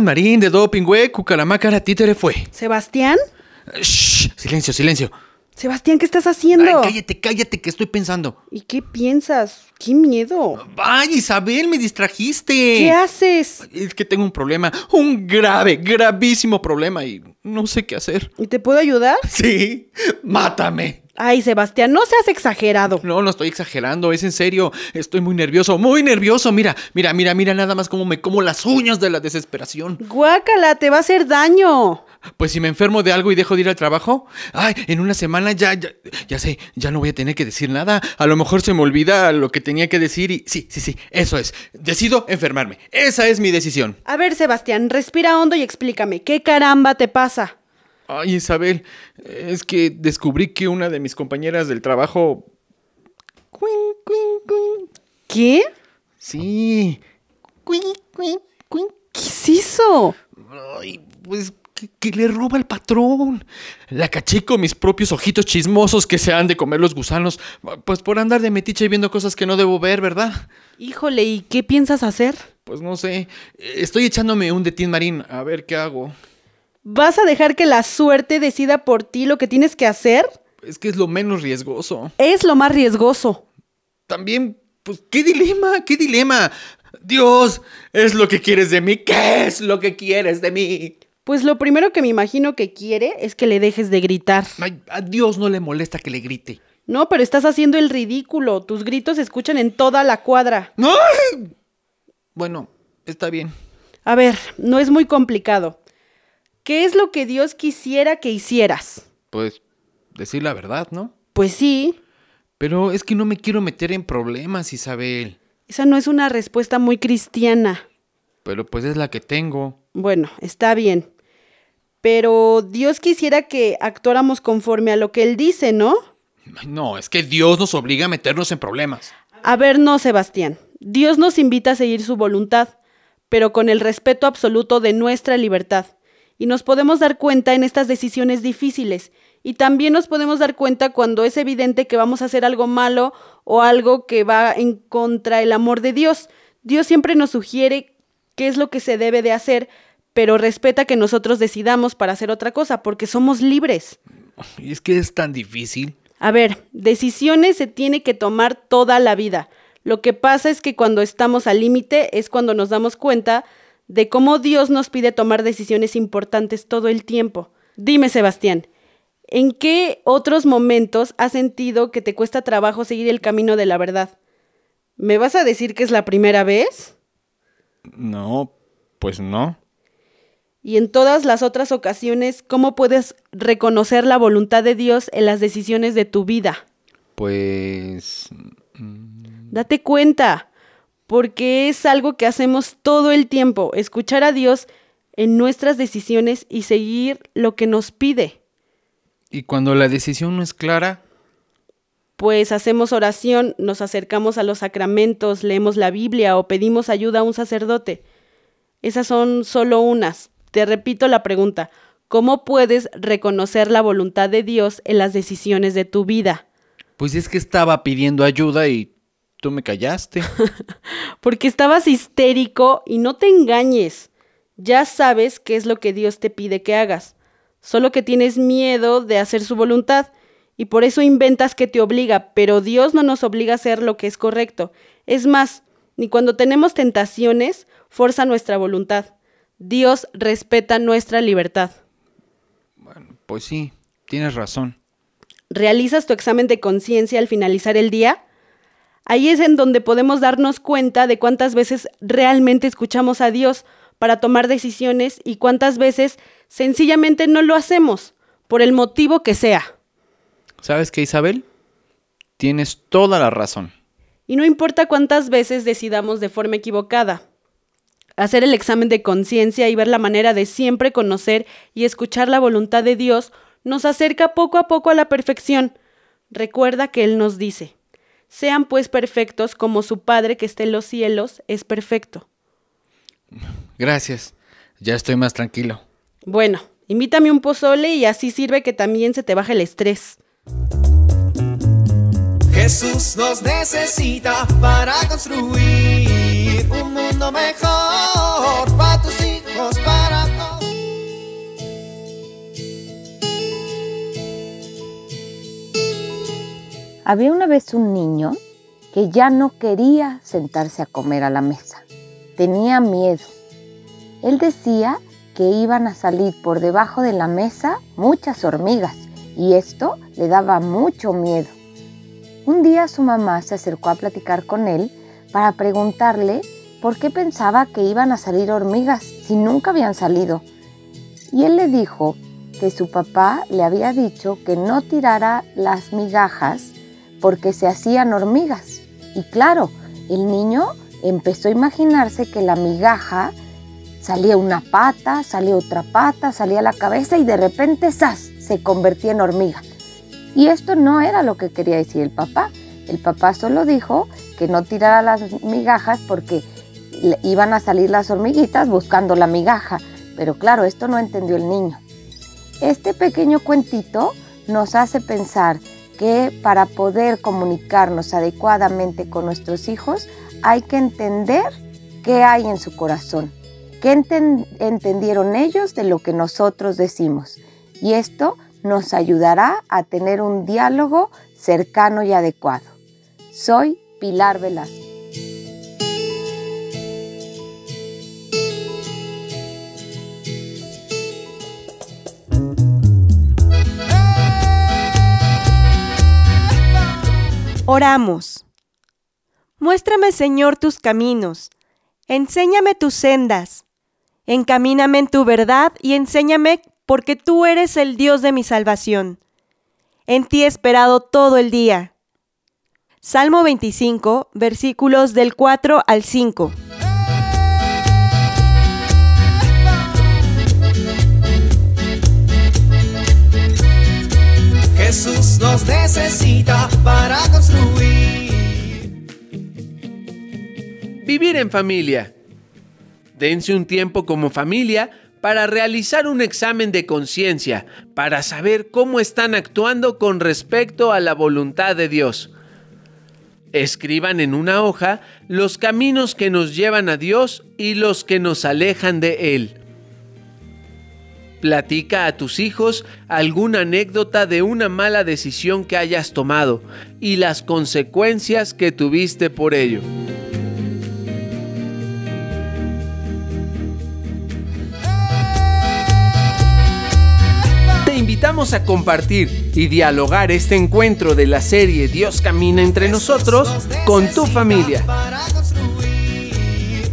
Marín, de Doping, güey, Cucaramácara, títere fue. ¿Sebastián? Shh, silencio, silencio. Sebastián, ¿qué estás haciendo? Ay, cállate, cállate, que estoy pensando. ¿Y qué piensas? ¡Qué miedo! Ay, Isabel, me distrajiste. ¿Qué haces? Es que tengo un problema, un grave, gravísimo problema y no sé qué hacer. ¿Y te puedo ayudar? Sí, mátame. Ay, Sebastián, no seas exagerado. No, no estoy exagerando, es en serio. Estoy muy nervioso, muy nervioso. Mira, mira, mira, mira nada más cómo me como las uñas de la desesperación. Guácala, te va a hacer daño. Pues si me enfermo de algo y dejo de ir al trabajo, ay, en una semana ya, ya, ya sé, ya no voy a tener que decir nada. A lo mejor se me olvida lo que tenía que decir y sí, sí, sí, eso es. Decido enfermarme. Esa es mi decisión. A ver, Sebastián, respira hondo y explícame, ¿qué caramba te pasa? Ay, Isabel, es que descubrí que una de mis compañeras del trabajo... ¿Qué? Sí. ¿Qué es eso? Ay, pues que, que le roba el patrón. La caché con mis propios ojitos chismosos que se han de comer los gusanos. Pues por andar de metiche viendo cosas que no debo ver, ¿verdad? Híjole, ¿y qué piensas hacer? Pues no sé. Estoy echándome un de Tin Marín. A ver qué hago. ¿Vas a dejar que la suerte decida por ti lo que tienes que hacer? Es que es lo menos riesgoso. Es lo más riesgoso. También, pues, ¿qué dilema? ¿Qué dilema? Dios, es lo que quieres de mí. ¿Qué es lo que quieres de mí? Pues lo primero que me imagino que quiere es que le dejes de gritar. Ay, a Dios no le molesta que le grite. No, pero estás haciendo el ridículo. Tus gritos se escuchan en toda la cuadra. ¡No! Bueno, está bien. A ver, no es muy complicado. ¿Qué es lo que Dios quisiera que hicieras? Pues, decir la verdad, ¿no? Pues sí, Pero es que no me quiero meter en problemas, Isabel. esa no es una respuesta muy cristiana. Pero pues es la que tengo. Bueno, está bien. Pero Dios quisiera que actuáramos conforme a lo que Él dice, ¿no? No, es que Dios nos obliga a meternos en problemas. A ver, no, Sebastián. Dios nos invita a seguir su voluntad, pero con el respeto absoluto de nuestra libertad. Y nos podemos dar cuenta en estas decisiones difíciles. Y también nos podemos dar cuenta cuando es evidente que vamos a hacer algo malo o algo que va en contra el amor de Dios. Dios siempre nos sugiere qué es lo que se debe de hacer, pero respeta que nosotros decidamos para hacer otra cosa, porque somos libres. Y es que es tan difícil. A ver, decisiones se tiene que tomar toda la vida. Lo que pasa es que cuando estamos al límite es cuando nos damos cuenta de cómo Dios nos pide tomar decisiones importantes todo el tiempo. Dime, Sebastián, ¿en qué otros momentos has sentido que te cuesta trabajo seguir el camino de la verdad? ¿Me vas a decir que es la primera vez? No, pues no. Y en todas las otras ocasiones, ¿cómo puedes reconocer la voluntad de Dios en las decisiones de tu vida? Pues... Date cuenta, porque es algo que hacemos todo el tiempo, escuchar a Dios en nuestras decisiones y seguir lo que nos pide. ¿Y cuando la decisión no es clara? Pues hacemos oración, nos acercamos a los sacramentos, leemos la Biblia o pedimos ayuda a un sacerdote. Esas son solo unas. Te repito la pregunta, ¿cómo puedes reconocer la voluntad de Dios en las decisiones de tu vida? Pues es que estaba pidiendo ayuda y tú me callaste. Porque estabas histérico y no te engañes. Ya sabes qué es lo que Dios te pide que hagas. Solo que tienes miedo de hacer su voluntad y por eso inventas que te obliga, pero Dios no nos obliga a hacer lo que es correcto. Es más, ni cuando tenemos tentaciones, forza nuestra voluntad. Dios respeta nuestra libertad. Bueno, pues sí, tienes razón. ¿Realizas tu examen de conciencia al finalizar el día? Ahí es en donde podemos darnos cuenta de cuántas veces realmente escuchamos a Dios para tomar decisiones y cuántas veces sencillamente no lo hacemos, por el motivo que sea. ¿Sabes qué, Isabel? Tienes toda la razón. Y no importa cuántas veces decidamos de forma equivocada. Hacer el examen de conciencia y ver la manera de siempre conocer y escuchar la voluntad de Dios nos acerca poco a poco a la perfección. Recuerda que Él nos dice, sean pues perfectos como su Padre que está en los cielos es perfecto. Gracias. Ya estoy más tranquilo. Bueno, invítame un pozole y así sirve que también se te baje el estrés. Jesús nos necesita para construir un mundo mejor para tus hijos, para Había una vez un niño que ya no quería sentarse a comer a la mesa. Tenía miedo. Él decía que iban a salir por debajo de la mesa muchas hormigas y esto le daba mucho miedo. Un día su mamá se acercó a platicar con él para preguntarle por qué pensaba que iban a salir hormigas si nunca habían salido. Y él le dijo que su papá le había dicho que no tirara las migajas porque se hacían hormigas. Y claro, el niño empezó a imaginarse que la migaja salía una pata, salía otra pata, salía la cabeza y de repente ¡zas! se convertía en hormiga. Y esto no era lo que quería decir el papá. El papá solo dijo que no tirara las migajas porque iban a salir las hormiguitas buscando la migaja. Pero claro, esto no entendió el niño. Este pequeño cuentito nos hace pensar que para poder comunicarnos adecuadamente con nuestros hijos hay que entender qué hay en su corazón, qué entendieron ellos de lo que nosotros decimos. Y esto nos ayudará a tener un diálogo cercano y adecuado. Soy Pilar Velasco. Oramos. Muéstrame, Señor, tus caminos. Enséñame tus sendas. Encamíname en tu verdad y enséñame porque tú eres el Dios de mi salvación. En ti he esperado todo el día. Salmo 25, versículos del 4 al 5. Jesús nos necesita para construir. Vivir en familia. Dense un tiempo como familia para realizar un examen de conciencia, para saber cómo están actuando con respecto a la voluntad de Dios. Escriban en una hoja los caminos que nos llevan a Dios y los que nos alejan de Él. Platica a tus hijos alguna anécdota de una mala decisión que hayas tomado y las consecuencias que tuviste por ello. Te invitamos a compartir y dialogar este encuentro de la serie Dios camina entre nosotros con tu familia.